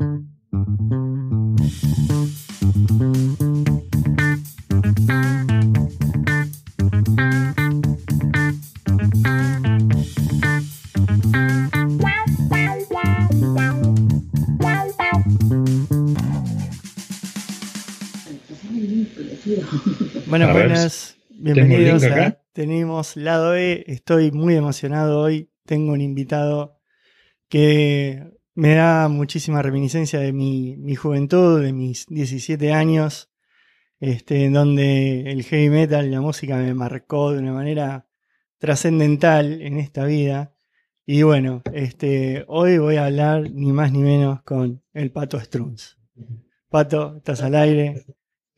Bueno, buenas, bienvenidos a Tenemos Lado E. Estoy muy emocionado hoy. Tengo un invitado que me da muchísima reminiscencia de mi, juventud, de mis 17 años, este, en donde el heavy metal, la música me marcó de una manera trascendental en esta vida. Y bueno, este, hoy voy a hablar ni más ni menos con el Pato Strunz. Pato, estás al aire.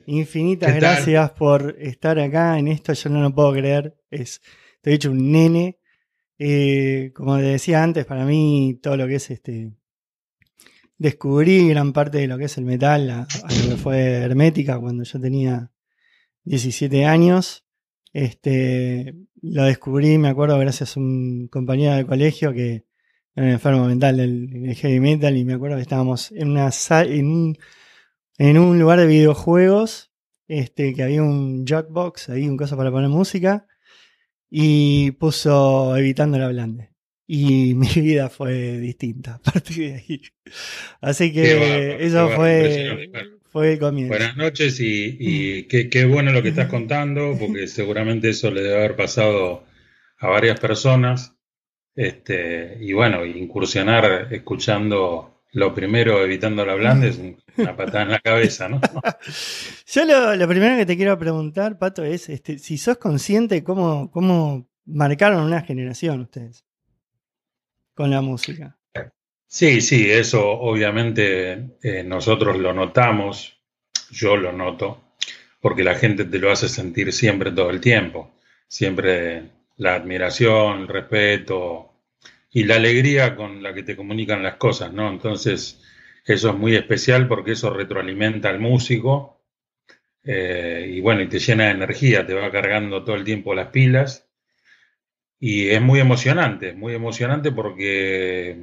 Infinitas gracias por estar acá en esto. Yo no lo puedo creer. Es, te he dicho un nene. Eh, como te decía antes, para mí todo lo que es este. Descubrí gran parte de lo que es el metal a, que fue Hermética cuando yo tenía 17 años. Este, lo descubrí, me acuerdo, gracias a un compañero de colegio que era un enfermo mental del, heavy metal y me acuerdo que estábamos en una en un en un lugar de videojuegos, este, que había un jackbox, ahí un cosa para poner música, y puso Evitando la Blande. Y mi vida fue distinta a partir de ahí. Así que eso fue, fue el comienzo. Buenas noches y, qué, qué, bueno lo que estás contando, porque seguramente eso le debe haber pasado a varias personas. Este, y bueno, incursionar escuchando lo primero, evitando la blanda, es una patada en la cabeza, ¿no? Yo lo, primero que te quiero preguntar, Pato, es este, si sos consciente cómo, cómo marcaron una generación ustedes con la música. Sí, sí, eso obviamente eh, nosotros lo notamos, yo lo noto, porque la gente te lo hace sentir siempre todo el tiempo, siempre la admiración, el respeto, y la alegría con la que te comunican las cosas, ¿no? Entonces, eso es muy especial porque eso retroalimenta al músico eh, y bueno, y te llena de energía, te va cargando todo el tiempo las pilas y es muy emocionante, muy emocionante porque,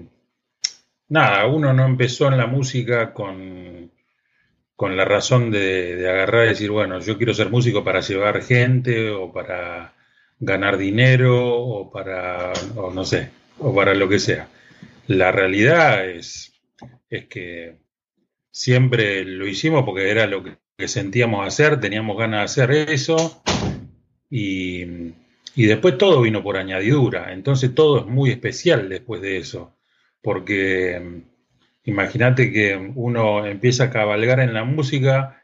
nada, uno no empezó en la música con, con la razón de, agarrar y decir, bueno, yo quiero ser músico para llevar gente o para ganar dinero o para, o no sé, o para lo que sea. La realidad es, es que siempre lo hicimos porque era lo que, sentíamos hacer, teníamos ganas de hacer eso y, y, después todo vino por añadidura. Entonces todo es muy especial después de eso, porque mm, imagínate que uno empieza a cabalgar en la música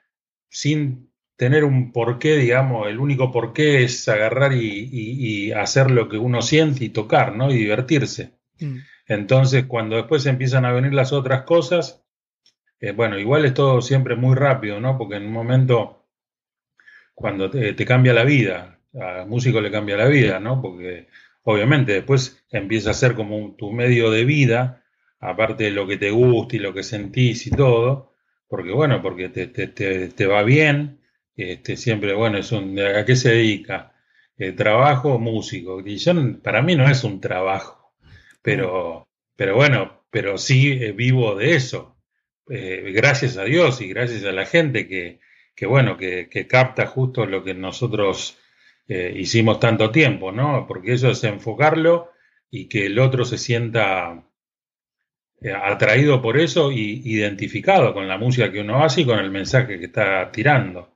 sin tener un porqué, digamos, el único porqué es agarrar y, hacer lo que uno siente y tocar, ¿no? Y divertirse. Mm. Entonces, cuando después empiezan a venir las otras cosas, eh, bueno, igual es todo siempre muy rápido, ¿no? Porque en un momento, cuando te, cambia la vida, al músico le cambia la vida, ¿no? Porque obviamente después empieza a ser como tu medio de vida, aparte de lo que te gusta y lo que sentís y todo, porque bueno, porque te, te va bien, este, siempre, bueno, es un, ¿a qué se dedica? Eh, trabajo, músico. Y para mí no es un trabajo, pero, pero bueno, pero sí eh, vivo de eso. Eh, gracias a Dios y gracias a la gente que, que bueno, que, que, capta justo lo que nosotros hicimos tanto tiempo, ¿no? Porque eso es enfocarlo y que el otro se sienta atraído por eso y identificado con la música que uno hace y con el mensaje que está tirando.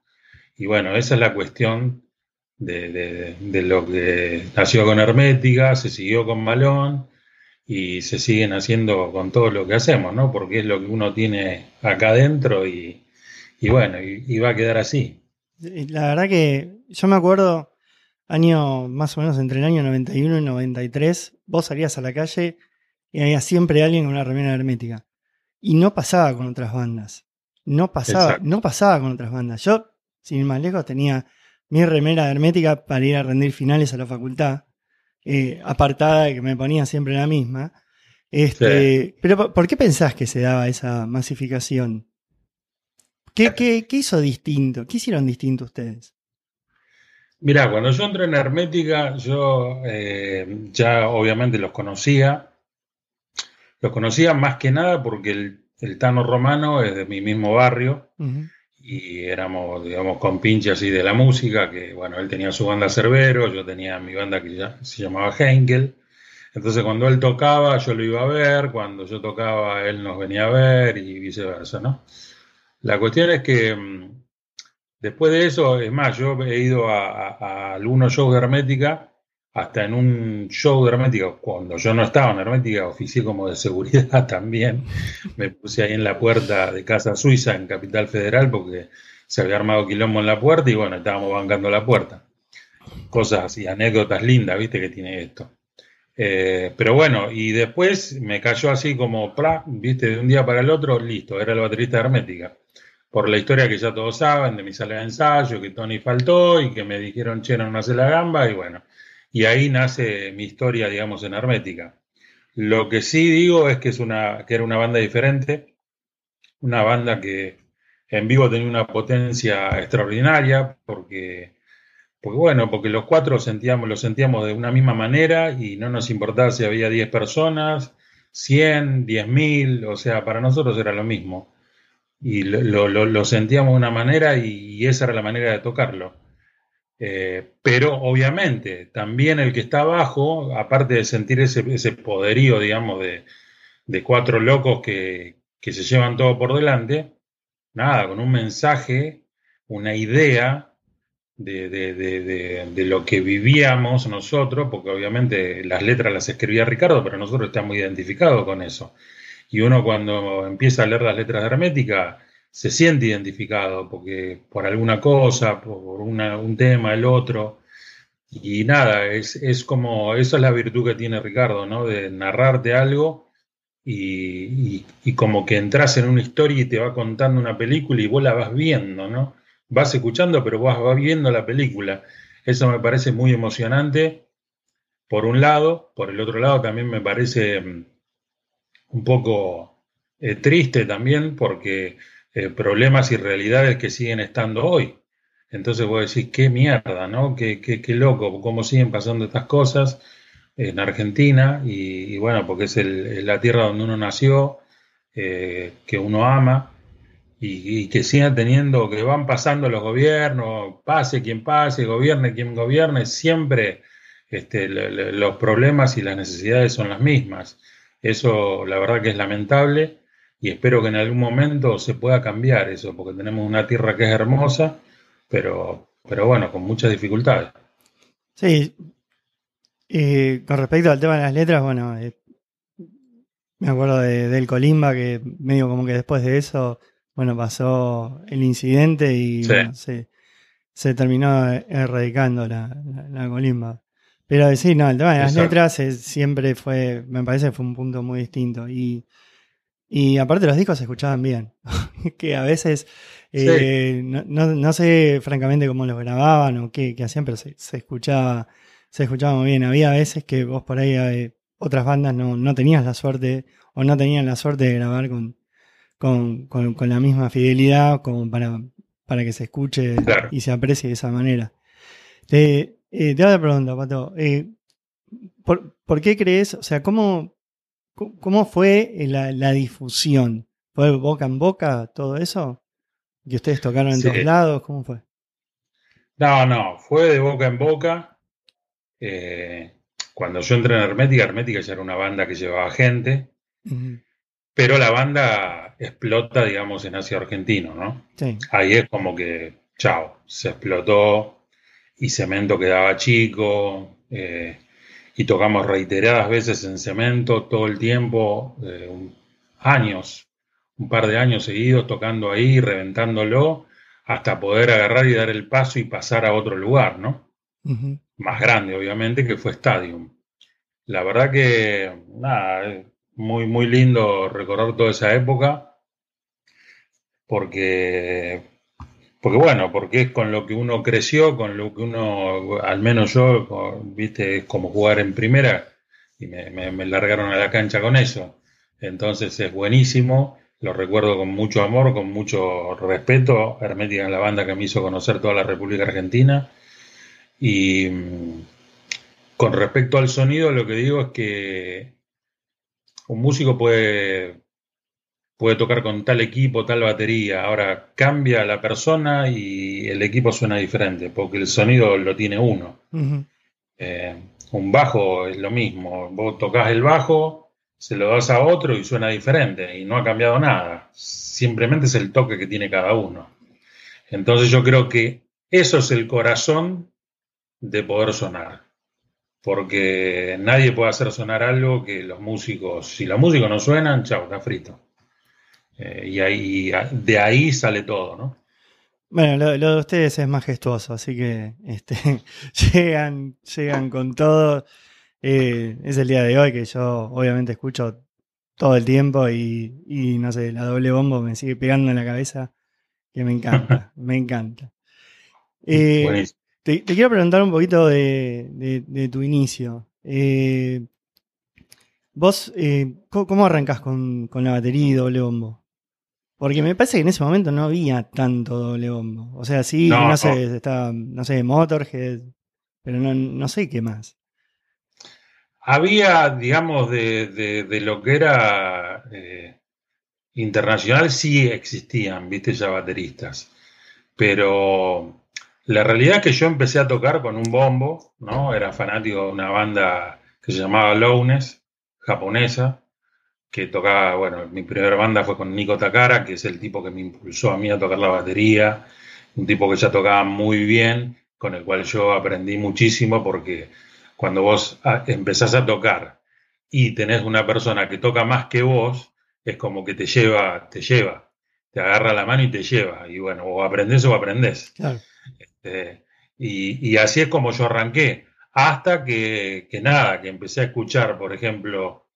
Y bueno, esa es la cuestión de, lo que nació con Hermética, se siguió con Malón y se siguen haciendo con todo lo que hacemos, ¿no? Porque es lo que uno tiene acá adentro y, bueno, y, va a quedar así. La verdad que yo me acuerdo, año más o menos entre el año 91 y 93, vos salías a la calle y había siempre alguien con una remera hermética. Y no pasaba con otras bandas. No pasaba, no pasaba con otras bandas. Yo sin ir más lejos, tenía mi remera hermética para ir a rendir finales a la facultad, eh, apartada que me ponía siempre la misma. Este, Pero ¿por qué pensás que se daba esa masificación? ¿Qué, qué, hizo distinto? ¿Qué hicieron distinto ustedes? Mirá, cuando yo entré en Hermética, yo eh, ya obviamente los conocía. Los conocía más que nada porque el Tano Romano es de mi mismo barrio y éramos, digamos, con pinche así de la música, que bueno, él tenía su banda Cerbero, yo tenía mi banda que ya se llamaba Henkel. Entonces cuando él tocaba yo lo iba a ver, cuando yo tocaba él nos venía a ver y viceversa, ¿no? La cuestión es que mm, después de eso, es más, yo he ido a, algunos shows de Hermética, hasta en un show de Hermética, cuando yo no estaba en Hermética, oficié como de seguridad también, me puse ahí en la puerta de Casa Suiza, en Capital Federal, porque se había armado quilombo en la puerta y bueno, estábamos bancando la puerta. Cosas así, anécdotas lindas, viste, que tiene esto. Eh, pero bueno, y después me cayó así como, viste, de un día para el otro, listo, era el baterista de Hermética por la historia que ya todos saben de mi sala de ensayo, que Tony faltó y que me dijeron, che, no hace la gamba, y bueno, y ahí nace mi historia, digamos, en Hermética. Lo que sí digo es que, es una, que era una banda diferente, una banda que en vivo tenía una potencia extraordinaria, porque, porque bueno, porque los cuatro sentíamos, lo sentíamos de una misma manera y no nos importaba si había 10 personas, 100, 10.000, o sea, para nosotros era lo mismo y lo, sentíamos de una manera y, esa era la manera de tocarlo. Eh, pero obviamente también el que está abajo, aparte de sentir ese, ese poderío, digamos, de, cuatro locos que, se llevan todo por delante, nada, con un mensaje, una idea de, de, lo que vivíamos nosotros, porque obviamente las letras las escribía Ricardo, pero nosotros estamos identificados con eso. Y uno cuando empieza a leer las letras de hermética se siente identificado porque por alguna cosa, por un tema, el otro. Y nada, es, es, como, esa es la virtud que tiene Ricardo, ¿no? De narrarte algo y, y, como que entras en una historia y te va contando una película y vos la vas viendo, ¿no? Vas escuchando, pero vos vas viendo la película. Eso me parece muy emocionante, por un lado. Por el otro lado, también me parece mm, un poco eh, triste también porque eh, problemas y realidades que siguen estando hoy. Entonces voy a decir, qué mierda, ¿no? Qué, qué, qué loco, cómo siguen pasando estas cosas en Argentina y, bueno, porque es la tierra donde uno nació, eh, que uno ama y, que sigan teniendo, que van pasando los gobiernos, pase quien pase, gobierne quien gobierne, siempre este, los problemas y las necesidades son las mismas. Eso la verdad que es lamentable y espero que en algún momento se pueda cambiar eso, porque tenemos una tierra que es hermosa, pero, pero bueno, con muchas dificultades. Sí, y con respecto al tema de las letras, bueno, eh, me acuerdo de, del Colimba que medio como que después de eso, bueno, pasó el incidente y se, terminó erradicando la, la Colimba. Pero sí, no, el tema de las letras siempre fue, me parece, fue un punto muy distinto. Y, y aparte los discos se escuchaban bien, que a veces, eh, no, no, sé francamente cómo los grababan o qué, hacían, pero se, escuchaba se escuchaba muy bien. Había veces que vos por ahí, eh, otras bandas no, no tenías la suerte o no tenían la suerte de grabar con, con, con, la misma fidelidad como para, para que se escuche y se aprecie de esa manera. Te, eh, te hago la pregunta, Pato. Eh, ¿por, qué crees, o sea, cómo, cómo fue la, difusión? ¿Fue boca en boca todo eso? ¿Que ustedes tocaron en todos lados? ¿Cómo fue? No, no, fue de boca en boca. Eh, cuando yo entré en Hermética, Hermética ya era una banda que llevaba gente, pero la banda explota, digamos, en Asia Argentino, ¿no? Sí. Ahí es como que, chao, se explotó, y Cemento quedaba chico, eh, y tocamos reiteradas veces en Cemento todo el tiempo, eh, años, un par de años seguidos tocando ahí, reventándolo, hasta poder agarrar y dar el paso y pasar a otro lugar, ¿no? Más grande, obviamente, que fue Stadium. La verdad que, nada, muy, muy lindo recordar toda esa época, porque porque bueno, porque es con lo que uno creció, con lo que uno, al menos yo, viste, es como jugar en primera y me, largaron a la cancha con eso. Entonces es buenísimo, lo recuerdo con mucho amor, con mucho respeto. Hermética es la banda que me hizo conocer toda la República Argentina. Y con respecto al sonido, lo que digo es que un músico puede puede tocar con tal equipo, tal batería. Ahora cambia la persona y el equipo suena diferente, porque el sonido lo tiene uno. Eh, un bajo es lo mismo. Vos tocas el bajo, se lo das a otro y suena diferente y no ha cambiado nada. Simplemente es el toque que tiene cada uno. Entonces yo creo que eso es el corazón de poder sonar. Porque nadie puede hacer sonar algo que los músicos, si los músicos no suenan, chao, está frito. Eh, y ahí, de ahí sale todo, ¿no? Bueno, lo, de ustedes es majestuoso, así que este, llegan, llegan con todo. Eh, es el día de hoy que yo obviamente escucho todo el tiempo y, y, no sé, la doble bombo me sigue pegando en la cabeza, que me encanta, me encanta. Eh, te, quiero preguntar un poquito de, tu inicio. ¿Vos cómo, arrancas con, con la batería y doble bombo? Porque me parece que en ese momento no había tanto doble bombo. O sea, sí, no, sé, no sé, Motorhead, pero no, sé qué más. Había, digamos, de, lo que era eh, internacional, sí existían, viste, ya bateristas. Pero la realidad es que yo empecé a tocar con un bombo, ¿no? Era fanático de una banda que se llamaba Lowness, japonesa que tocaba, bueno, mi primera banda fue con Nico Takara, que es el tipo que me impulsó a mí a tocar la batería, un tipo que ya tocaba muy bien, con el cual yo aprendí muchísimo porque cuando vos ah, empezás a tocar y tenés una persona que toca más que vos, es como que te lleva, te lleva, te agarra la mano y te lleva, y bueno, o aprendés o aprendés. Este, y, así es como yo arranqué, hasta que, que nada, que empecé a escuchar, por ejemplo,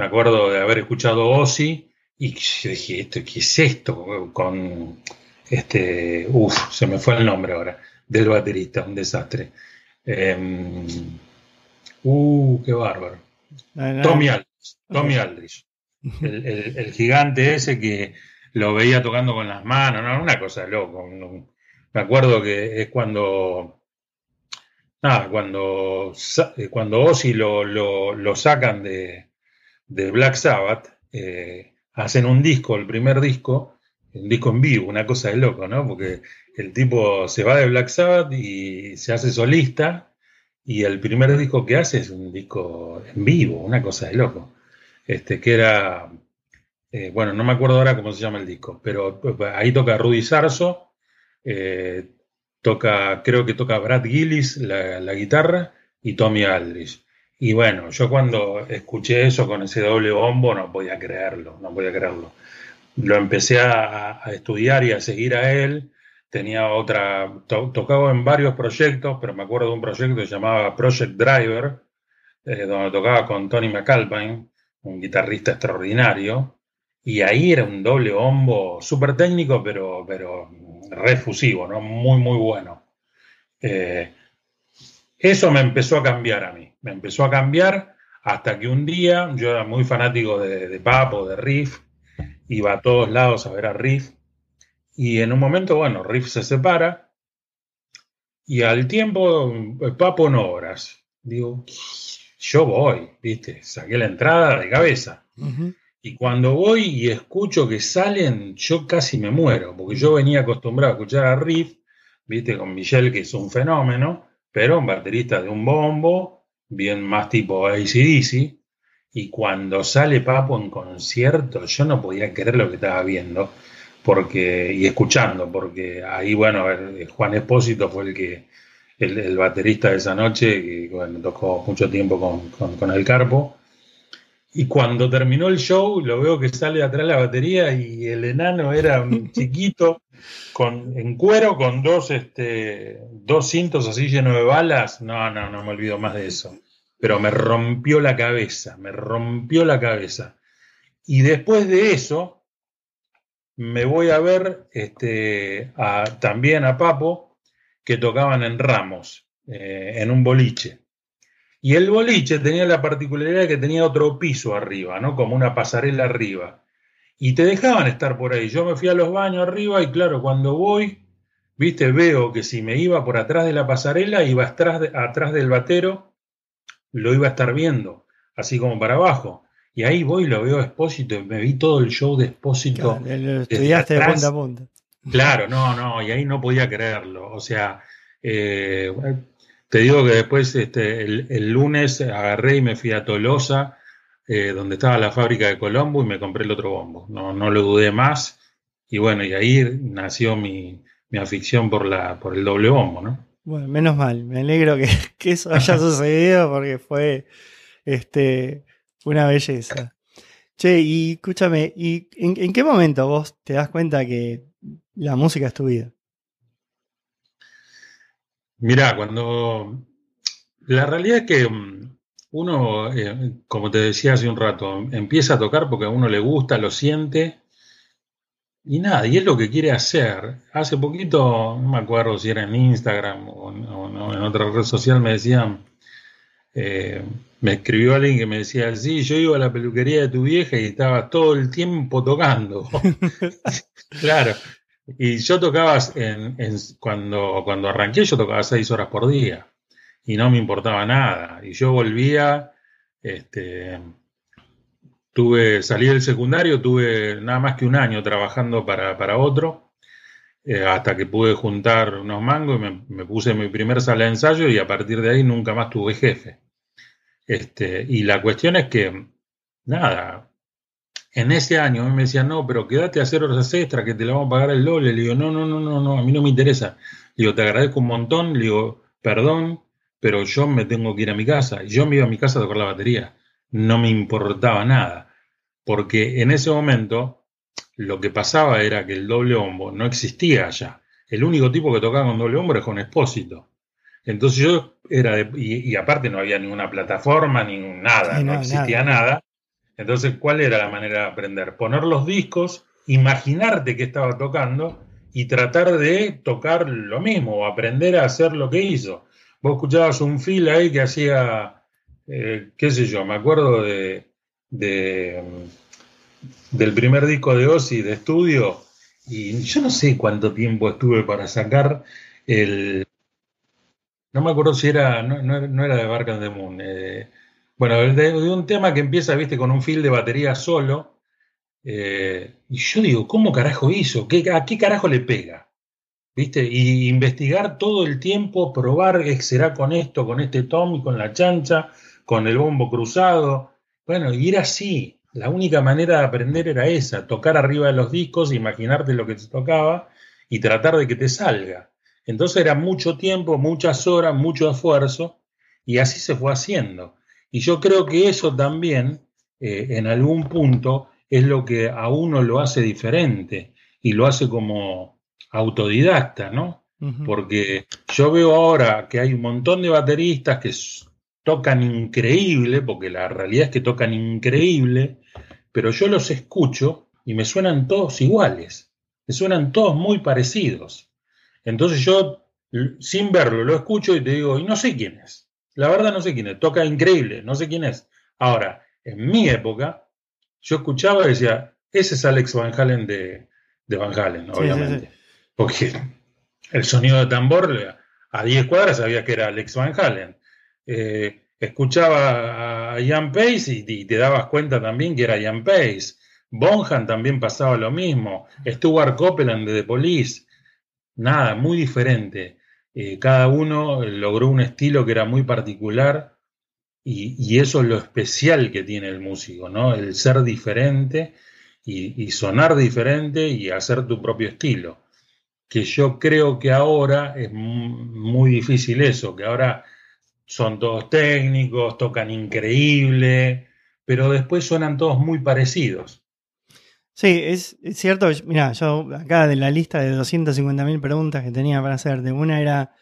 me acuerdo de haber escuchado Ozzy y yo dije, ¿esto, ¿qué es esto? Con este, uff, se me fue el nombre ahora, del baterista, un desastre. Em, uh, qué bárbaro. Tommy Aldrich, Tommy Aldrich. El, gigante ese que lo veía tocando con las manos, ¿no? una cosa loco. Me acuerdo que es cuando, nada, cuando, cuando Ozzy lo, lo sacan de, de Black Sabbath, eh, hacen un disco, el primer disco, un disco en vivo, una cosa de loco, ¿no? Porque el tipo se va de Black Sabbath y se hace solista y el primer disco que hace es un disco en vivo, una cosa de loco. Este, que era, eh, bueno, no me acuerdo ahora cómo se llama el disco, pero ahí toca Rudy Sarso, eh, toca, creo que toca Brad Gillis la, la guitarra y Tommy Aldrich. Y bueno, yo cuando escuché eso con ese doble bombo no podía creerlo, no podía creerlo. Lo empecé a, estudiar y a seguir a él. Tenía otra, tocaba en varios proyectos, pero me acuerdo de un proyecto que se llamaba Project Driver, eh, donde tocaba con Tony McAlpine, un guitarrista extraordinario. Y ahí era un doble bombo súper técnico, pero, pero refusivo, ¿no? Muy, muy bueno. Eh, eso me empezó a cambiar a mí, me empezó a cambiar hasta que un día yo era muy fanático de, Papo, de Riff, iba a todos lados a ver a Riff, y en un momento, bueno, Riff se separa, y al tiempo, Papo no horas. Digo, yo voy, ¿viste? Saqué la entrada de cabeza. Y cuando voy y escucho que salen, yo casi me muero, porque yo venía acostumbrado a escuchar a Riff, ¿viste? Con Michelle, que es un fenómeno, pero un baterista de un bombo, bien más tipo ACDC, y cuando sale Papo en concierto, yo no podía creer lo que estaba viendo porque y escuchando, porque ahí, bueno, Juan Espósito fue el que, el, baterista de esa noche, que tocó mucho tiempo con, con el Carpo, y cuando terminó el show, lo veo que sale atrás la batería y el enano era un chiquito con, en cuero con dos, este, dos cintos así llenos de balas. No, no, no me olvido más de eso. Pero me rompió la cabeza, me rompió la cabeza. Y después de eso, me voy a ver este, también a Papo, que tocaban en Ramos, eh, en un boliche. Y el boliche tenía la particularidad de que tenía otro piso arriba, ¿no? Como una pasarela arriba. Y te dejaban estar por ahí. Yo me fui a los baños arriba y claro, cuando voy, viste, veo que si me iba por atrás de la pasarela, iba atrás, atrás del batero, lo iba a estar viendo, así como para abajo. Y ahí voy y lo veo a Espósito, me vi todo el show de Espósito. lo estudiaste de punta a punta. Claro, no, no, y ahí no podía creerlo. O sea, eh, te digo que después este, el, lunes agarré y me fui a Tolosa, eh, donde estaba la fábrica de Colombo, y me compré el otro bombo. No, no lo dudé más. Y bueno, y ahí nació mi, mi afición por, la, por el doble bombo, ¿no? Bueno, menos mal, me alegro que, que eso haya sucedido porque fue este, una belleza. Che, y escúchame, ¿y en, qué momento vos te das cuenta que la música es tu vida? Mirá, cuando. La realidad es que mm, uno, eh, como te decía hace un rato, empieza a tocar porque a uno le gusta, lo siente y nada, y es lo que quiere hacer. Hace poquito, no me acuerdo si era en Instagram o, en otra red social, me decían, eh, me escribió alguien que me decía, sí, yo iba a la peluquería de tu vieja y estaba todo el tiempo tocando. claro. Y yo tocaba, en, cuando, cuando arranqué, yo tocaba seis horas por día y no me importaba nada. Y yo volvía, este, Tuve, salí del secundario, tuve nada más que un año trabajando para, otro, eh, hasta que pude juntar unos mangos y me, puse mi primer sala de ensayo y a partir de ahí nunca más tuve jefe. Este, y la cuestión es que, nada, en ese año me decían, no, pero quédate a hacer horas extras, que te la vamos a pagar el doble. Le digo, no, no, no, no, no, a mí no me interesa. Le digo, te agradezco un montón, le digo, perdón, pero yo me tengo que ir a mi casa. Y yo me iba a mi casa a tocar la batería no me importaba nada, porque en ese momento lo que pasaba era que el doble bombo no existía allá. El único tipo que tocaba con doble bombo era con Expósito. Entonces yo era de, y, aparte no había ninguna plataforma ni nada, no, existía nada. Entonces, ¿cuál era la manera de aprender? Poner los discos, imaginarte que estaba tocando y tratar de tocar lo mismo o aprender a hacer lo que hizo. Vos escuchabas un fil ahí que hacía eh, qué sé yo, me acuerdo de, del primer disco de Ozzy de estudio y yo no sé cuánto tiempo estuve para sacar el... No me acuerdo si era, no, era de Bark and the Moon. Eh, bueno, de, un tema que empieza, viste, con un fil de batería solo. Eh, y yo digo, ¿cómo carajo hizo? ¿Qué, ¿A qué carajo le pega? Y investigar todo el tiempo, probar, será con esto, con este tom con la chancha, con el bombo cruzado. Bueno, y era así. La única manera de aprender era esa, tocar arriba de los discos, imaginarte lo que te tocaba y tratar de que te salga. Entonces era mucho tiempo, muchas horas, mucho esfuerzo, y así se fue haciendo. Y yo creo que eso también, eh, en algún punto, es lo que a uno lo hace diferente y lo hace como autodidacta, ¿no? Porque yo veo ahora que hay un montón de bateristas que tocan increíble, porque la realidad es que tocan increíble, pero yo los escucho y me suenan todos iguales, me suenan todos muy parecidos. Entonces yo, sin verlo, lo escucho y te digo, y no sé quién es. La verdad no sé quién es, toca increíble, no sé quién es. Ahora, en mi época, yo escuchaba y decía, ese es Alex Van Halen de, Van Halen, obviamente. Porque el sonido de tambor, a 10 cuadras sabía que era Alex Van Halen. Eh, escuchaba a Ian Pace y, te dabas cuenta también que era Ian Pace. Bonham también pasaba lo mismo. Stuart Copeland de The Police. Nada, muy diferente. Eh, cada uno logró un estilo que era muy particular y, eso es lo especial que tiene el músico, ¿no? El ser diferente y sonar diferente y hacer tu propio estilo. Que yo creo que ahora es muy difícil eso, que ahora son todos técnicos, tocan increíble, pero después suenan todos muy parecidos. Sí, es, cierto. Mira, yo acá de la lista de 250.000 preguntas que tenía para hacerte, una era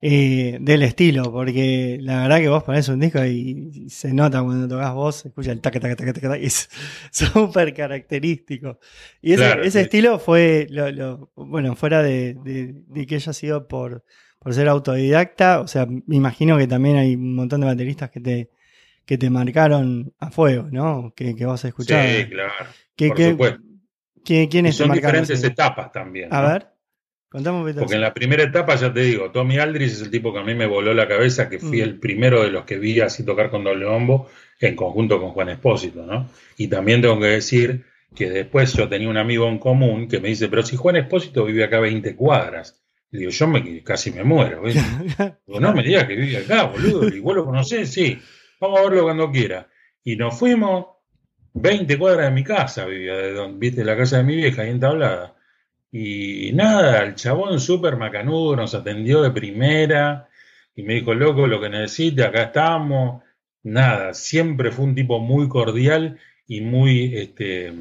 eh, del estilo, porque la verdad que vos ponés un disco y, se nota cuando tocas vos, escucha el taca, taca, taca, taca, es súper característico. Y ese, estilo fue, lo, bueno, fuera de, de, que haya sido por por ser autodidacta, o sea, me imagino que también hay un montón de bateristas que te, que te marcaron a fuego, ¿no? Que, que vos escuchabas. Sí, claro. por supuesto. ¿quiénes son diferentes etapas también. A ver. Porque en la primera etapa, ya te digo, Tommy Aldrich es el tipo que a mí me voló la cabeza, que fui mm. el primero de los que vi así tocar con doble bombo en conjunto con Juan Espósito, ¿no? Y también tengo que decir que después yo tenía un amigo en común que me dice, pero si Juan Espósito vive acá a 20 cuadras. Le digo, yo me, casi me muero. no me digas que vive acá, boludo. Y vos lo conocés, sí. Vamos a verlo cuando quiera. Y nos fuimos 20 cuadras de mi casa, vivía, de donde, viste, la casa de mi vieja, ahí entablada. Y nada, el chabón súper macanudo nos atendió de primera y me dijo, loco, lo que necesite, acá estamos. Nada, siempre fue un tipo muy cordial y muy, este,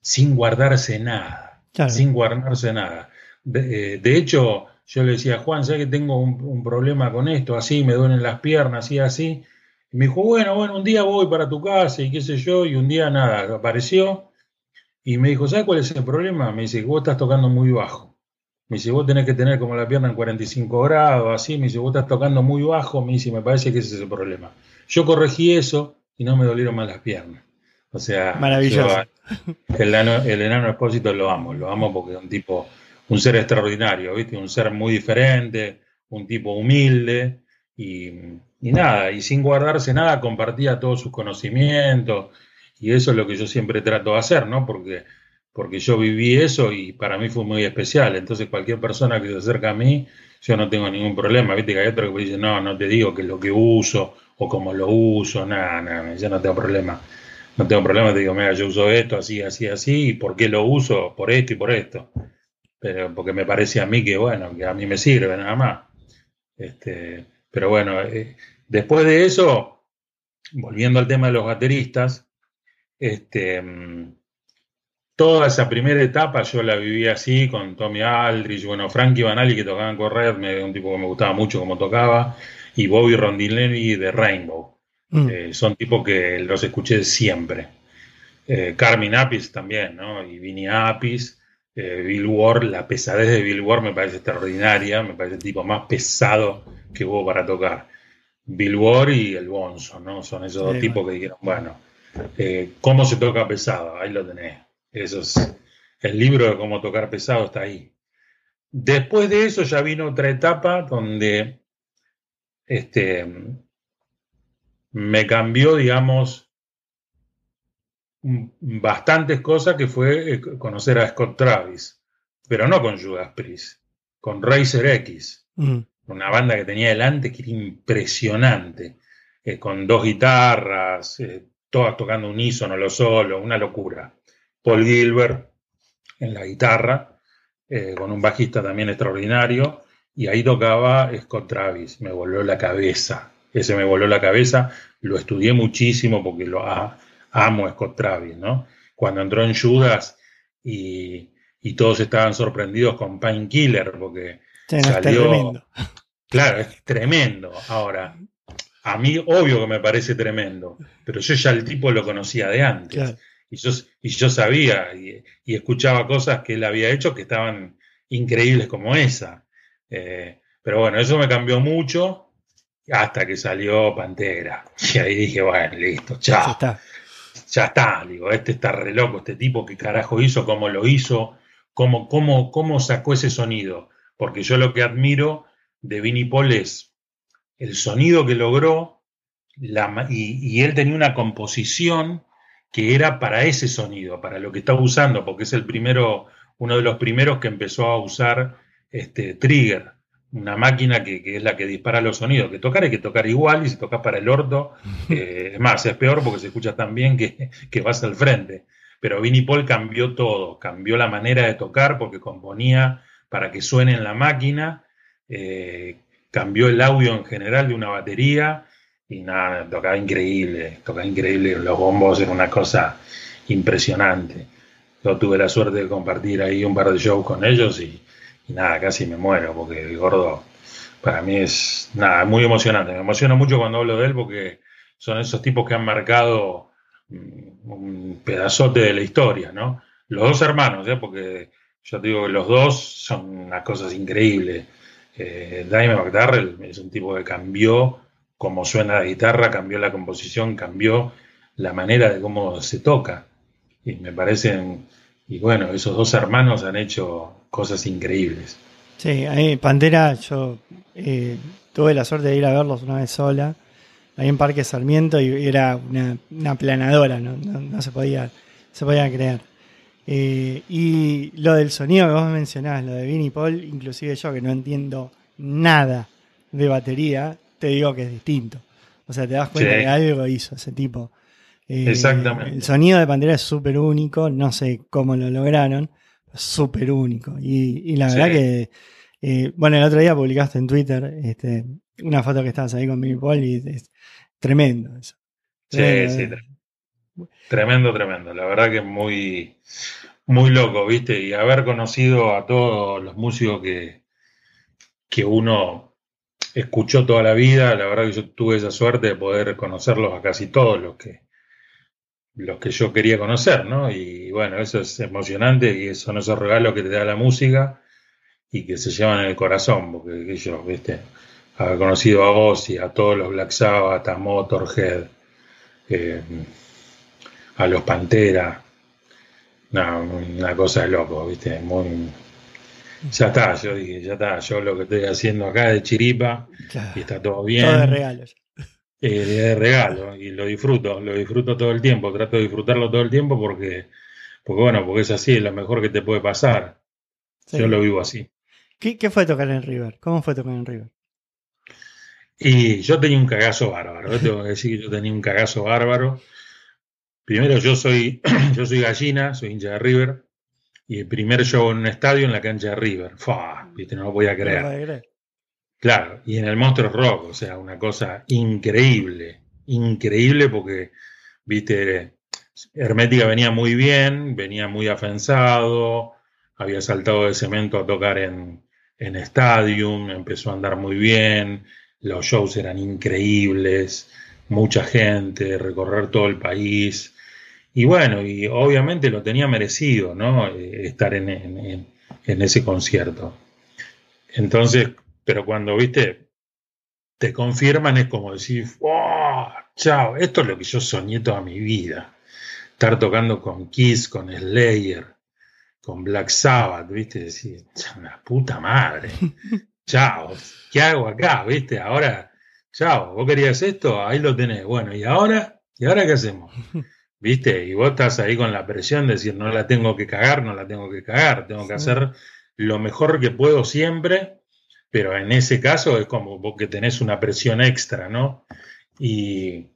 sin guardarse nada, sin guardarse nada. De, eh, hecho, yo le decía, Juan, sé que tengo un, problema con esto, así, me duelen las piernas, así, así. Y me dijo, bueno, bueno, un día voy para tu casa y qué sé yo, y un día nada, apareció y me dijo, ¿sabes cuál es el problema? Me dice, vos estás tocando muy bajo. Me dice, vos tenés que tener como la pierna en 45 grados, así. Me dice, vos estás tocando muy bajo. Me dice, me parece que ese es el problema. Yo corregí eso y no me dolieron más las piernas. O sea, Maravilloso. el, enano, el enano expósito lo amo, lo amo porque es un tipo, un ser extraordinario, ¿viste? Un ser muy diferente, un tipo humilde y, y nada, y sin guardarse nada compartía todos sus conocimientos y eso es lo que yo siempre trato de hacer, ¿no? Porque, porque yo viví eso y para mí fue muy especial. Entonces, cualquier persona que se acerca a mí, yo no tengo ningún problema. Viste que hay otro que me dice, no, no te digo que es lo que uso o cómo lo uso, nada, nada, yo no tengo problema. No tengo problema, te digo, mira, yo uso esto, así, así, así, y por qué lo uso, por esto y por esto. Pero porque me parece a mí que, bueno, que a mí me sirve nada más. Este, pero bueno, eh, después de eso, volviendo al tema de los bateristas, este, toda esa primera etapa yo la viví así con Tommy Aldrich, bueno, Frankie Banali que tocaban correr, me, un tipo que me gustaba mucho como tocaba, y Bobby Rondinelli de Rainbow. Mm. Eh, son tipos que los escuché siempre. Eh, Carmen Apis también, ¿no? Y Vinny Apis, eh, Bill Ward, la pesadez de Bill Ward me parece extraordinaria, me parece el tipo más pesado que hubo para tocar. Bill Ward y el Bonzo, ¿no? Son esos dos tipos que dijeron, bueno, eh, ¿Cómo se toca pesado? Ahí lo tenés. Eso es, el libro de cómo tocar pesado está ahí. Después de eso ya vino otra etapa donde este, me cambió, digamos, bastantes cosas que fue eh, conocer a Scott Travis, pero no con Judas Priest, con Racer X, mm. una banda que tenía delante que era impresionante, eh, con dos guitarras, todas tocando unísono, lo solo, una locura. Paul Gilbert en la guitarra, eh, con un bajista también extraordinario, y ahí tocaba Scott Travis, me voló la cabeza, ese me voló la cabeza, lo estudié muchísimo porque lo amo a Scott Travis, ¿no? Cuando entró en Judas y, todos estaban sorprendidos con Painkiller porque salió... Claro, es tremendo. Ahora, a mí, obvio que me parece tremendo, pero yo ya el tipo lo conocía de antes. Y, yo, y yo sabía y, escuchaba cosas que él había hecho que estaban increíbles como esa. Eh, pero bueno, eso me cambió mucho hasta que salió Pantera. Y ahí dije, bueno, listo, chao. Ya está. Ya está, digo, este está re loco, este tipo, ¿qué carajo hizo? ¿Cómo lo hizo? ¿Cómo, cómo, cómo sacó ese sonido? Porque yo lo que admiro de Vinnie Paul es el sonido que logró, y, él tenía una composición que era para ese sonido, para lo que estaba usando, porque es el primero, uno de los primeros que empezó a usar este trigger, una máquina que, es la que dispara los sonidos, que tocar hay que tocar igual, y si tocas para el orto, eh, es más, es peor porque se escucha tan bien que, que vas al frente. Pero Vinnie Paul cambió todo, cambió la manera de tocar porque componía para que suene en la máquina, eh, cambió el audio en general de una batería y nada, tocaba increíble, tocaba increíble, los bombos eran una cosa impresionante. Yo tuve la suerte de compartir ahí un par de shows con ellos y, nada, casi me muero porque el gordo para mí es nada, muy emocionante. Me emociona mucho cuando hablo de él porque son esos tipos que han marcado mm, un pedazote de la historia, ¿no? Los dos hermanos, ¿eh? porque yo digo que los dos son unas cosas increíbles. Eh, Daime McDarrell es un tipo que cambió cómo suena la guitarra, cambió la composición, cambió la manera de cómo se toca. Y me parecen y bueno, esos dos hermanos han hecho cosas increíbles. Sí, ahí Pantera, yo eh, tuve la suerte de ir a verlos una vez sola, ahí en Parque Sarmiento, y era una, una planadora, ¿no? No, se, podía, se podía creer. Eh, y lo del sonido que vos mencionás, lo de Vinnie Paul, inclusive yo que no entiendo nada de batería, te digo que es distinto. O sea, te das cuenta que algo hizo ese tipo. Eh, Exactamente. El sonido de Pantera es súper único, no sé cómo lo lograron, súper único. Y, la verdad que, eh, bueno, el otro día publicaste en Twitter este, una foto que estabas ahí con Billy Paul y es tremendo eso. sí, sí, tremendo, tremendo. La verdad que muy, muy loco, ¿viste? Y haber conocido a todos los músicos que, que uno escuchó toda la vida, la verdad que yo tuve esa suerte de poder conocerlos a casi todos los que los que yo quería conocer, ¿no? Y bueno, eso es emocionante y son esos regalos que te da la música y que se llevan en el corazón, porque yo, viste, haber conocido a vos y a todos los Black Sabbath, a Motorhead, eh, a los Pantera, una cosa de loco, viste, muy... Ya está, yo dije, ya está, yo lo que estoy haciendo acá de chiripa y está todo bien. Todo de regalos eh, de regalo y lo disfruto, lo disfruto todo el tiempo, trato de disfrutarlo todo el tiempo porque, porque bueno, porque es así, es lo mejor que te puede pasar. Yo lo vivo así. ¿Qué, fue tocar en River? ¿Cómo fue tocar en River? Y yo tenía un cagazo bárbaro, tengo que decir que yo tenía un cagazo bárbaro. Primero yo soy, yo soy gallina, soy hincha de River, y el primer show en un estadio en la cancha de River. Fua, viste, no lo voy a creer. Claro, y en el Monstruo Rock, o sea, una cosa increíble, increíble porque, viste, Hermética venía muy bien, venía muy afensado, había saltado de cemento a tocar en, en Stadium, empezó a andar muy bien, los shows eran increíbles, mucha gente, recorrer todo el país. Y bueno, y obviamente lo tenía merecido, ¿no? Eh, estar en, en, en ese concierto. Entonces, pero cuando, viste, te confirman es como decir, ¡oh! Chao, esto es lo que yo soñé toda mi vida. Estar tocando con Kiss, con Slayer, con Black Sabbath, viste, decir, una puta madre. Chao, ¿qué hago acá? ¿Viste? Ahora, chao, vos querías esto, ahí lo tenés. Bueno, ¿y ahora? ¿Y ahora qué hacemos? ¿Viste? Y vos estás ahí con la presión de decir, no la tengo que cagar, no la tengo que cagar, tengo que hacer lo mejor que puedo siempre pero en ese caso es como que tenés una presión extra, ¿no? Y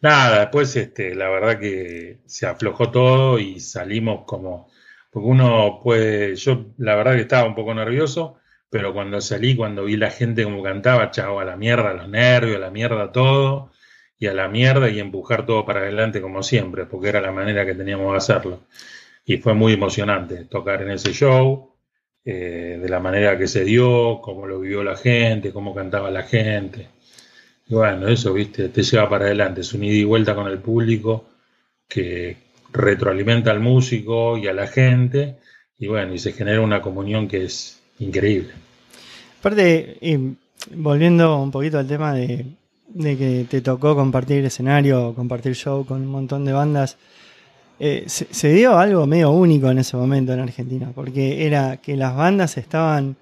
nada, después este, la verdad que se aflojó todo y salimos como, porque uno puede, yo la verdad que estaba un poco nervioso, pero cuando salí, cuando vi la gente como cantaba, chao, a la mierda los nervios, a la mierda todo, y a la mierda y empujar todo para adelante como siempre, porque era la manera que teníamos de hacerlo. Y fue muy emocionante tocar en ese show eh, de la manera que se dio, cómo lo vivió la gente, cómo cantaba la gente. Y bueno, eso, viste, te lleva para adelante, es un ida y vuelta con el público que retroalimenta al músico y a la gente, y bueno, y se genera una comunión que es increíble. Aparte, volviendo un poquito al tema de, que te tocó compartir escenario, compartir show con un montón de bandas, eh, se, dio algo medio único en ese momento en Argentina, porque era que las bandas estaban,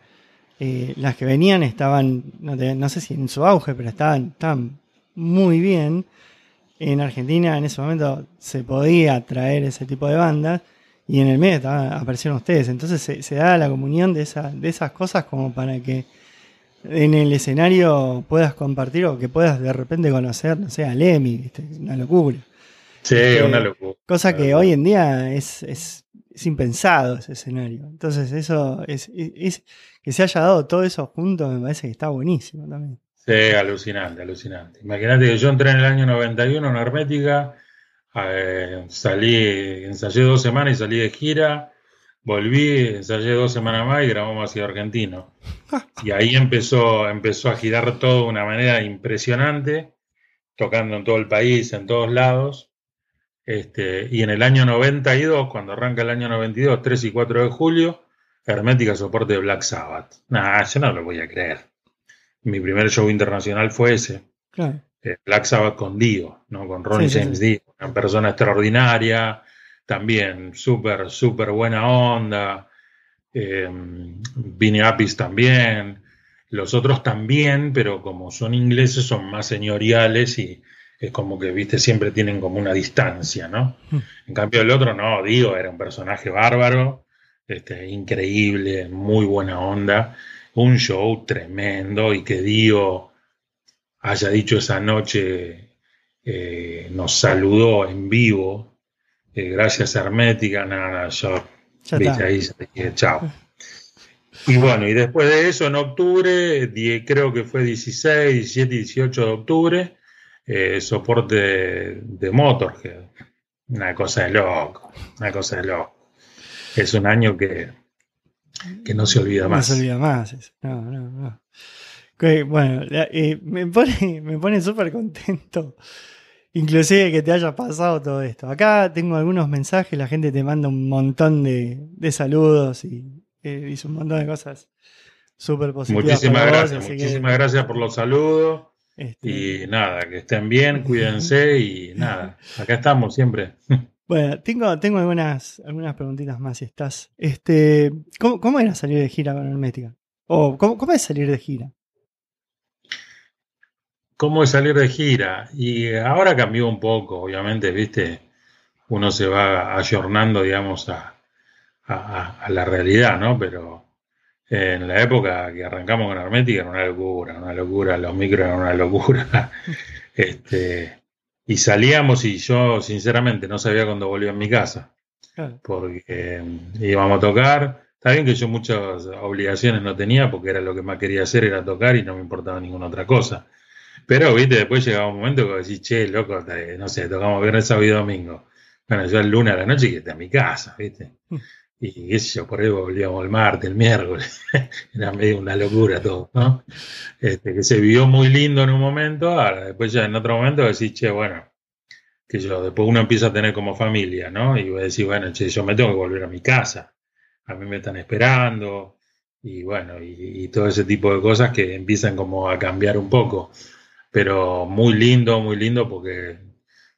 eh, las que venían estaban, no, sé si en su auge, pero estaban, estaban muy bien. En Argentina en ese momento se podía traer ese tipo de bandas y en el medio aparecieron ustedes. Entonces se, da la comunión de, esa, de esas cosas como para que en el escenario puedas compartir o que puedas de repente conocer, no sé, a Lemmy, una locura. Sí, este, una locura. Cosa que hoy en día es, es, impensado ese escenario. Entonces, eso es, que se haya dado todo eso junto, me parece que está buenísimo también. Sí, alucinante, alucinante. Imagínate que yo entré en el año 91 en Hermética, eh, salí, ensayé dos semanas y salí de gira, volví, ensayé dos semanas más y grabamos hacia Argentino. y ahí empezó, empezó a girar todo de una manera impresionante, tocando en todo el país, en todos lados. Este, y en el año 92, cuando arranca el año 92, 3 y 4 de julio, Hermética soporte de Black Sabbath. Nah, yo no lo voy a creer. Mi primer show internacional fue ese. Eh, Black Sabbath con Dio, ¿no? con Ronnie James Dio, una persona extraordinaria, también súper, súper buena onda. Eh, Vini Apis también. Los otros también, pero como son ingleses, son más señoriales y es como que, viste, siempre tienen como una distancia, ¿no? Hmm. En cambio, el otro no, digo, era un personaje bárbaro, este, increíble, muy buena onda, un show tremendo y que Dio haya dicho esa noche, eh, nos saludó en vivo, eh, gracias Hermética, nada, yo, viste, ahí dije, chao. Y bueno, y después de eso, en octubre, creo que fue 16, 17, 18 de octubre, eh, soporte de, de Motorhead. Una cosa de loco, una cosa de loco. Es un año que, que no se olvida más. No se olvida más. No, no, no. Bueno, eh, me pone, me pone súper contento. Inclusive que te haya pasado todo esto. Acá tengo algunos mensajes, la gente te manda un montón de, de saludos y dice un montón de cosas súper positivas. Muchísimas gracias, muchísimas gracias por los saludos. Este, y nada, que estén bien, cuídense y nada, acá estamos siempre. Bueno, tengo, tengo algunas, algunas preguntitas más si estás. Este, ¿cómo, era salir de gira con Hermética? ¿O cómo, cómo es salir de gira? ¿Cómo es salir de gira? Y ahora cambió un poco, obviamente, viste, uno se va ayornando, digamos, a, a, la realidad, ¿no? Pero en la época que arrancamos con Hermética era una locura, una locura, los micros eran una locura. este, y salíamos y yo sinceramente no sabía cuándo volvía a mi casa. Porque eh, íbamos a tocar. Está bien que yo muchas obligaciones no tenía porque era lo que más quería hacer, era tocar y no me importaba ninguna otra cosa. Pero, viste, después llegaba un momento que decís, che, loco, no sé, tocamos viernes, sábado y domingo. Bueno, yo el lunes a la noche que a mi casa, viste. Mm. Y qué sé yo, por ahí volvíamos el martes, el miércoles. Era medio una locura todo, ¿no? Este, que se vio muy lindo en un momento, ahora después ya en otro momento decís, che, bueno, que yo, después uno empieza a tener como familia, ¿no? Y voy a decir, bueno, che, yo me tengo que volver a mi casa. A mí me están esperando. Y bueno, y, y todo ese tipo de cosas que empiezan como a cambiar un poco. Pero muy lindo, muy lindo porque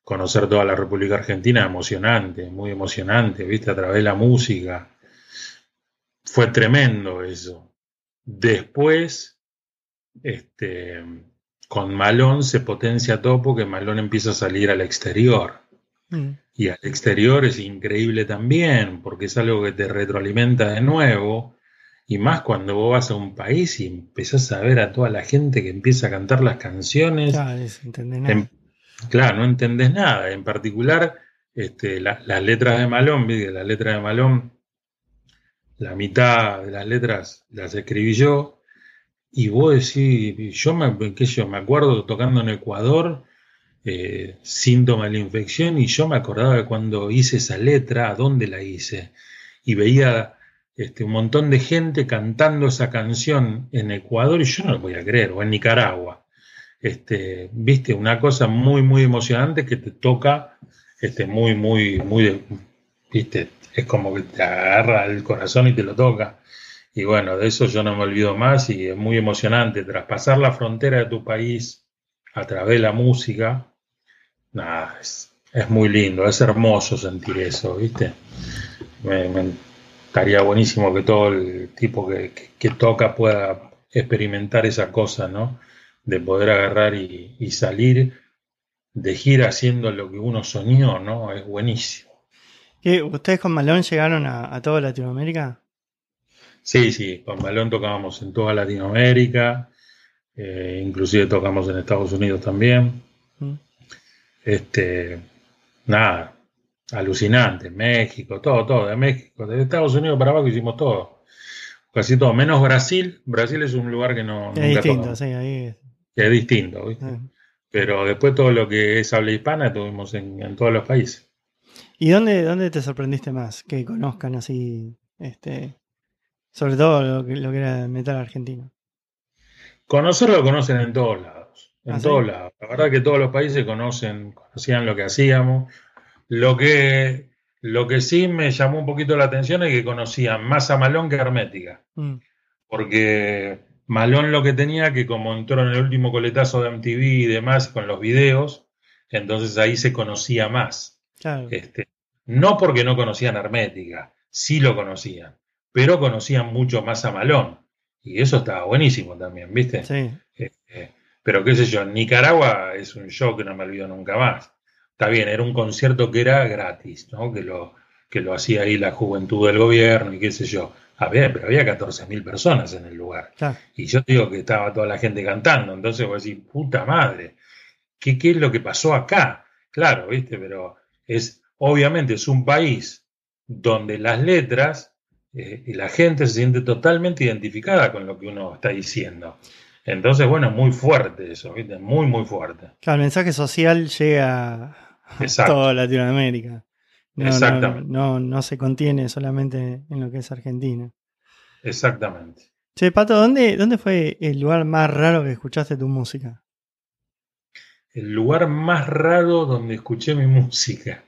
conocer toda la República Argentina, emocionante, muy emocionante, viste, a través de la música. Fue tremendo eso. Después, este, con Malón se potencia todo porque Malón empieza a salir al exterior. Mm. Y al exterior es increíble también, porque es algo que te retroalimenta de nuevo. Y más cuando vos vas a un país y empezás a ver a toda la gente que empieza a cantar las canciones. Claro, no entendés nada. En particular, este, las letras de Malón, las letras de Malón, la mitad de las letras las escribí yo, y vos decís, yo me, qué yo, me acuerdo tocando en Ecuador, eh, síntoma de la infección, y yo me acordaba de cuando hice esa letra, a dónde la hice, y veía este, un montón de gente cantando esa canción en Ecuador, y yo no lo podía creer, o en Nicaragua este, viste, una cosa muy, muy emocionante que te toca, este, muy, muy, muy, viste, es como que te agarra el corazón y te lo toca. Y bueno, de eso yo no me olvido más y es muy emocionante. Traspasar la frontera de tu país a través de la música, nada, es, muy lindo, es hermoso sentir eso, ¿viste? Me, estaría buenísimo que todo el tipo que, que toca pueda experimentar esa cosa, ¿no? de poder agarrar y, salir de gira haciendo lo que uno soñó, ¿no? Es buenísimo. ¿Ustedes con Malón llegaron a, toda Latinoamérica? Sí, sí, con Malón tocábamos en toda Latinoamérica, eh, inclusive tocamos en Estados Unidos también. Mm. Este, nada, alucinante, México, todo, todo, de México, de Estados Unidos para abajo hicimos todo. Casi todo, menos Brasil. Brasil es un lugar que no. Es distinto, sí, ahí que es distinto, ¿viste? Ah. Pero después todo lo que es habla hispana tuvimos en, todos los países. ¿Y dónde, dónde te sorprendiste más? Que conozcan así, este, sobre todo lo que, lo que era metal argentino. Conocerlo lo conocen en todos lados, en ¿Ah, todos lados. La verdad que todos los países conocen, conocían lo que hacíamos. Lo que, lo que sí me llamó un poquito la atención es que conocían más a Malón que a Hermética. Mm. Porque Malón lo que tenía que como entró en el último coletazo de MTV y demás con los videos, entonces ahí se conocía más. Este, no porque no conocían Hermética, sí lo conocían, pero conocían mucho más a Malón. Y eso estaba buenísimo también, ¿viste? Sí. Eh, eh, pero qué sé yo, Nicaragua es un show que no me olvido nunca más. Está bien, era un concierto que era gratis, ¿no? Que lo, que lo hacía ahí la juventud del gobierno y qué sé yo. A ver, pero había 14.000 personas en el lugar. Y yo digo que estaba toda la gente cantando. Entonces voy a decir, puta madre, ¿qué, ¿qué es lo que pasó acá? Claro, ¿viste? Pero es, obviamente es un país donde las letras eh, y la gente se siente totalmente identificada con lo que uno está diciendo. Entonces, bueno, muy fuerte eso, ¿viste? Muy, muy fuerte. Claro, el mensaje social llega a toda Latinoamérica. No, Exactamente. No, no, se contiene solamente en lo que es Argentina. Exactamente. Che, Pato, ¿dónde, ¿dónde fue el lugar más raro que escuchaste tu música? El lugar más raro donde escuché mi música.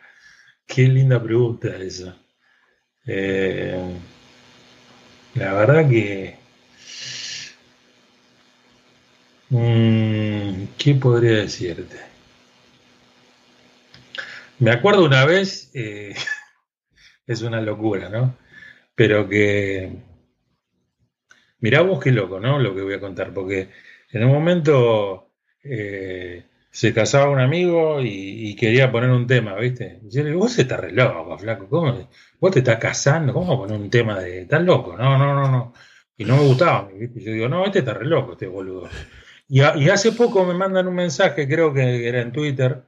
Qué linda pregunta esa. Eh, la verdad que... Mm, ¿Qué podría decirte? Me acuerdo una vez, eh, es una locura, ¿no? Pero que, mirá vos qué loco, ¿no? Lo que voy a contar, porque en un momento eh, se casaba un amigo y, quería poner un tema, ¿viste? Y yo le digo, vos estás re loco, flaco, ¿cómo? Vos te estás casando, ¿cómo poner un tema de tan loco? No, no, no, no. Y no me gustaba, ¿viste? Yo digo, no, este está re loco, este boludo. Y, y hace poco me mandan un mensaje, creo que era en Twitter,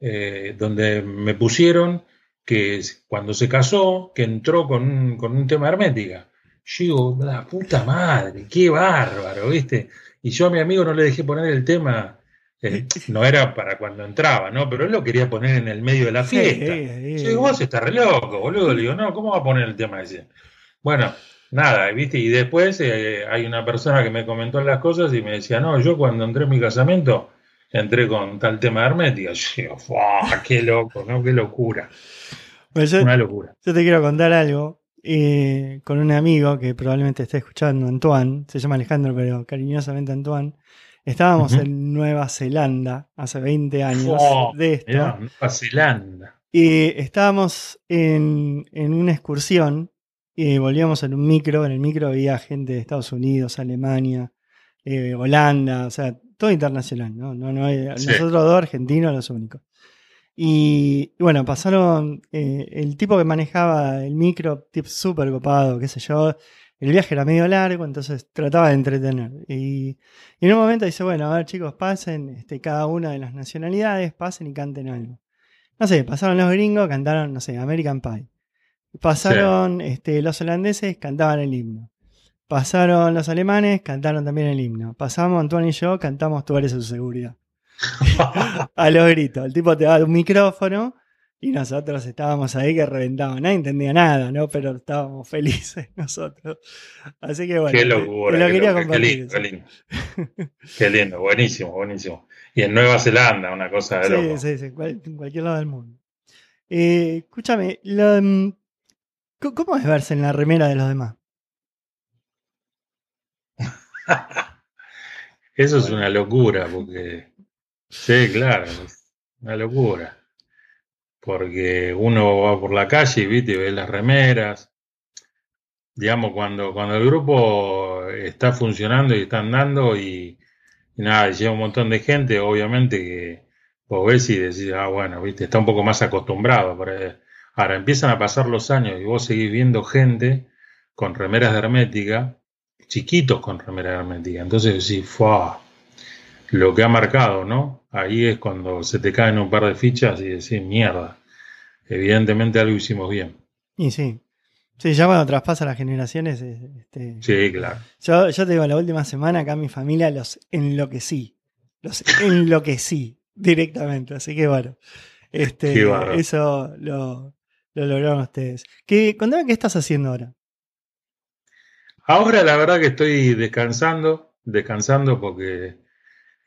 eh, donde me pusieron que cuando se casó, que entró con un, con un tema hermética. Yo digo, la puta madre, qué bárbaro, ¿viste? Y yo a mi amigo no le dejé poner el tema, eh, no era para cuando entraba, ¿no? Pero él lo quería poner en el medio de la fiesta. yo digo, vos estás re loco, boludo. Le digo, no, ¿cómo va a poner el tema ese? Bueno, nada, ¿viste? Y después eh, hay una persona que me comentó las cosas y me decía, no, yo cuando entré en mi casamiento entré con tal tema de hermética. Yo digo, ¡qué loco, ¿no? ¡Qué locura! Una locura. Yo te quiero contar algo eh, con un amigo que probablemente esté escuchando, Antoine, se llama Alejandro, pero cariñosamente Antoine. Estábamos en Nueva Zelanda hace 20 años de esto. Nueva Zelanda. Y estábamos en, en una excursión y volvíamos en un micro. En el micro había gente de Estados Unidos, Alemania, eh, Holanda, o sea, todo internacional, ¿no? no, no hay, Nosotros dos argentinos los únicos. Y, bueno, pasaron, eh, el tipo que manejaba el micro, tip súper copado, qué sé yo, el viaje era medio largo, entonces trataba de entretener. Y, en un momento dice, bueno, a ver chicos, pasen, este, cada una de las nacionalidades, pasen y canten algo. No sé, pasaron los gringos, cantaron, no sé, American Pie. Pasaron este, los holandeses, cantaban el himno. Pasaron los alemanes, cantaron también el himno. Pasamos Antoine y yo, cantamos Tú eres su seguridad. a los gritos. El tipo te da un micrófono y nosotros estábamos ahí que reventábamos. Nadie entendía nada, ¿no? Pero estábamos felices nosotros. Así que bueno. Qué locura. Lo quería compartir. Qué lindo, qué lindo. buenísimo, buenísimo. Y en Nueva Zelanda, una cosa de loco. Sí, sí, sí, en cualquier lado del mundo. Eh, escúchame, ¿cómo es verse en la remera de los demás? Eso es una locura, porque. Sí, claro, es una locura. Porque uno va por la calle y ¿viste? ve las remeras. Digamos, cuando, cuando el grupo está funcionando y está andando y, nada, lleva un montón de gente, obviamente que vos ves y decís, ah, bueno, ¿viste? está un poco más acostumbrado. Ahora empiezan a pasar los años y vos seguís viendo gente con remeras de hermética chiquitos con remera hermética. Entonces, sí, fue lo que ha marcado, ¿no? Ahí es cuando se te caen un par de fichas y decís, mierda, evidentemente algo hicimos bien. Y sí. Sí, ya cuando traspasa las generaciones. Este, sí, claro. Yo, yo te digo, la última semana acá mi familia los enloquecí. Los enloquecí directamente. Así que bueno. Este, eso lo, lo lograron ustedes. ¿Qué, contame qué estás haciendo ahora. Ahora la verdad que estoy descansando, descansando porque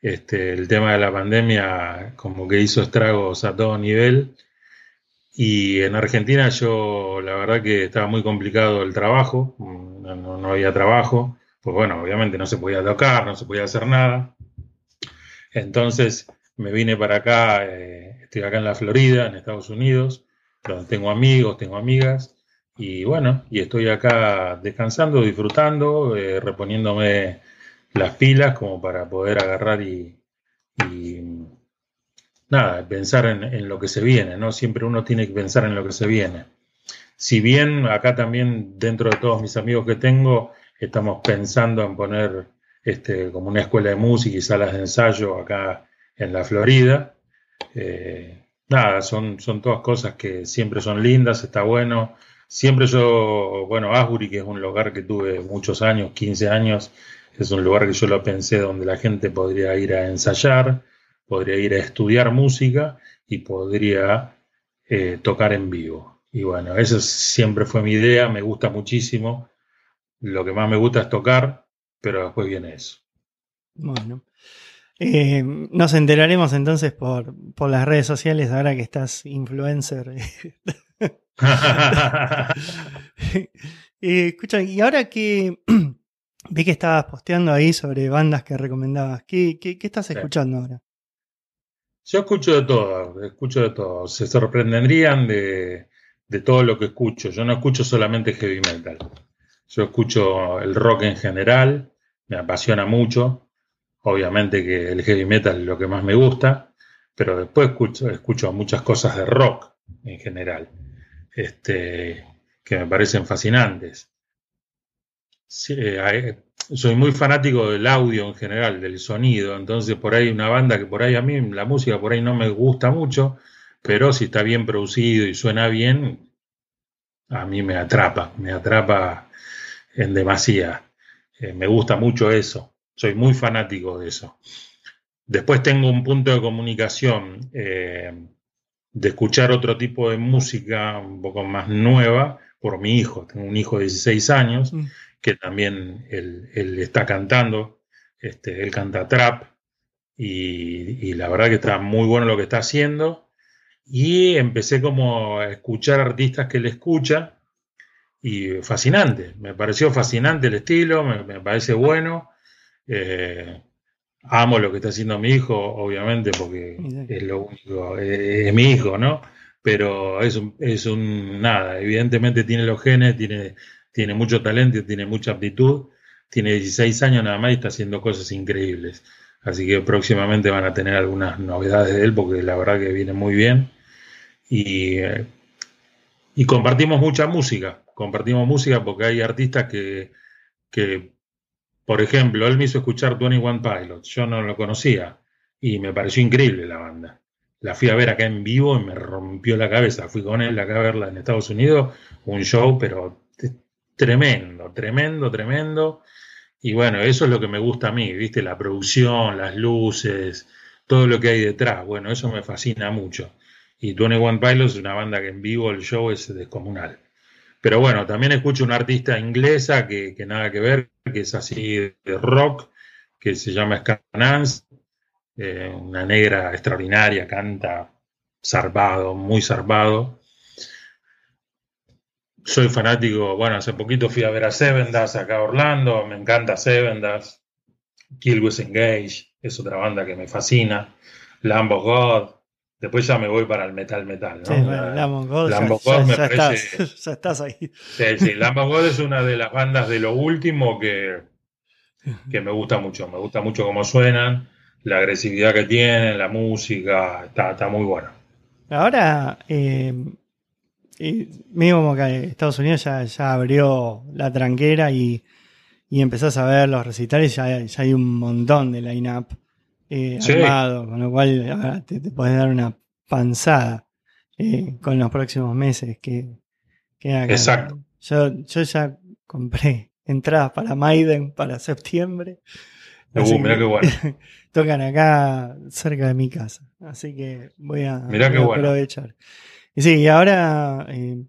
este, el tema de la pandemia como que hizo estragos a todo nivel. Y en Argentina yo la verdad que estaba muy complicado el trabajo, no, había trabajo, pues bueno, obviamente no se podía tocar, no se podía hacer nada. Entonces me vine para acá, eh, estoy acá en la Florida, en Estados Unidos, donde tengo amigos, tengo amigas, y bueno, y estoy acá descansando, disfrutando, eh, reponiéndome las pilas como para poder agarrar y, nada, pensar en, lo que se viene, ¿no? Siempre uno tiene que pensar en lo que se viene. Si bien acá también, dentro de todos mis amigos que tengo, estamos pensando en poner este, como una escuela de música y salas de ensayo acá en la Florida. Eh, nada, son, son todas cosas que siempre son lindas, está bueno. Siempre yo, bueno, Asbury, que es un lugar que tuve muchos años, 15 años, es un lugar que yo lo pensé donde la gente podría ir a ensayar, podría ir a estudiar música y podría eh, tocar en vivo. Y bueno, esa siempre fue mi idea, me gusta muchísimo. Lo que más me gusta es tocar, pero después viene eso. Bueno. Eh, nos enteraremos entonces por, por, las redes sociales ahora que estás influencer. eh, escucha, y ahora que vi que estabas posteando ahí sobre bandas que recomendabas, ¿qué, qué, estás escuchando ahora? Yo escucho de todo, escucho de todo. Se sorprenderían de, de todo lo que escucho. Yo no escucho solamente heavy metal. Yo escucho el rock en general, me apasiona mucho. Obviamente que el heavy metal es lo que más me gusta, pero después escucho, escucho muchas cosas de rock en general, este, que me parecen fascinantes. Soy muy fanático del audio en general, del sonido, entonces por ahí una banda que por ahí a mí la música por ahí no me gusta mucho, pero si está bien producido y suena bien, a mí me atrapa, me atrapa en demasía. Eh, me gusta mucho eso, soy muy fanático de eso. Después tengo un punto de comunicación, eh, de escuchar otro tipo de música un poco más nueva por mi hijo. Tengo un hijo de 16 años mm. que también él, está cantando, este, él canta trap y, y, la verdad que está muy bueno lo que está haciendo. Y empecé como a escuchar artistas que él escucha y fascinante. Me pareció fascinante el estilo, me, parece bueno. Eh, amo lo que está haciendo mi hijo, obviamente, porque es lo único, es, mi hijo, ¿no? Pero es un, es un nada, evidentemente tiene los genes, tiene, tiene mucho talento, tiene mucha aptitud, tiene 16 años nada más y está haciendo cosas increíbles. Así que próximamente van a tener algunas novedades de él, porque la verdad que viene muy bien. Y, eh, y compartimos mucha música compartimos música porque hay artistas que, que, por ejemplo, él me hizo escuchar 21 Pilots, yo no lo conocía y me pareció increíble la banda. La fui a ver acá en vivo y me rompió la cabeza. Fui con él acá a verla en Estados Unidos, un show, pero tremendo, tremendo, tremendo. Y bueno, eso es lo que me gusta a mí, ¿viste? La producción, las luces, todo lo que hay detrás. Bueno, eso me fascina mucho. Y 21 Pilots es una banda que en vivo el show es descomunal. Pero bueno, también escucho una artista inglesa que, nada que ver, que es así de rock, que se llama Scanans, eh, una negra extraordinaria, canta zarpado, muy zarpado. Soy fanático, bueno, hace poquito fui a ver a Sevendas acá a Orlando, me encanta Sevendas. Kill With Engage es otra banda que me fascina. Lambo God, Después ya me voy para el metal metal, ¿no? Sí, bueno, Lamb God, ya, me parece... estás, ya estás ahí. Sí, sí, Lamb God es una de las bandas de lo último que, que me gusta mucho. Me gusta mucho cómo suenan, la agresividad que tienen, la música, está, está muy bueno. Ahora, eh, medio como que Estados Unidos ya, ya abrió la tranquera y, y, empezás a ver los recitales, ya, ya hay un montón de line-up eh, armado, con lo cual te, puedes dar una panzada eh, con los próximos meses que, Exacto. Yo, yo ya compré entradas para Maiden para septiembre. Uh, mirá qué bueno. tocan acá cerca de mi casa, así que voy a, aprovechar. Y sí, y ahora eh,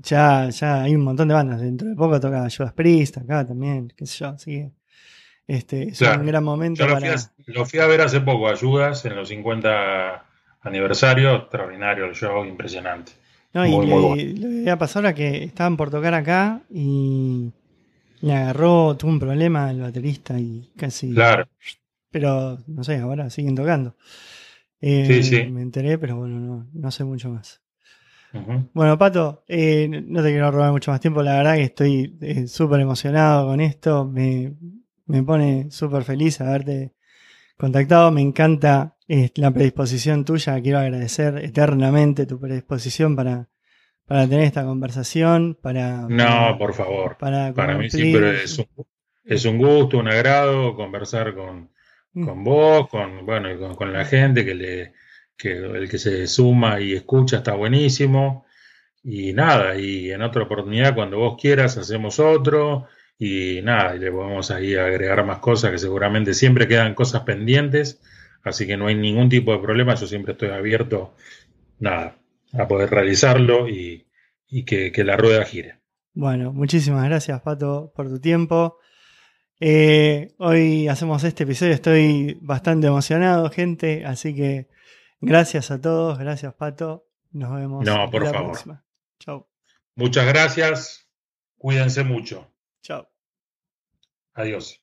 ya, ya hay un montón de bandas. Dentro de poco toca Judas Priest acá también, qué sé yo, así que este, es un gran momento. Yo lo, fui a, ver hace poco, ayudas en los 50 aniversarios, extraordinario el show, impresionante. No, y lo que había pasado era que estaban por tocar acá y le agarró, tuvo un problema el baterista y casi. Claro. Pero no sé, ahora siguen tocando. Eh, sí, sí. Me enteré, pero bueno, no, no sé mucho más. Bueno, Pato, eh, no te quiero robar mucho más tiempo. La verdad que estoy eh, súper emocionado con esto. Me, pone súper feliz haberte contactado. Me encanta eh, la predisposición tuya. Quiero agradecer eternamente tu predisposición para, para tener esta conversación. Para, no, por favor. Para, mí siempre es un, es un, gusto, un agrado conversar con, mm. con vos, con, bueno, y con la gente que le que el que se suma y escucha está buenísimo. Y nada, y en otra oportunidad, cuando vos quieras, hacemos otro. Y nada, y le podemos ahí agregar más cosas que seguramente siempre quedan cosas pendientes. Así que no hay ningún tipo de problema. Yo siempre estoy abierto, nada, a poder realizarlo y, que, la rueda gire. Bueno, muchísimas gracias, Pato, por tu tiempo. Eh, hoy hacemos este episodio, estoy bastante emocionado, gente, así que Gracias a todos, gracias Pato. Nos vemos. No, por favor. Próxima. Chao. Muchas gracias. Cuídense mucho. Adiós.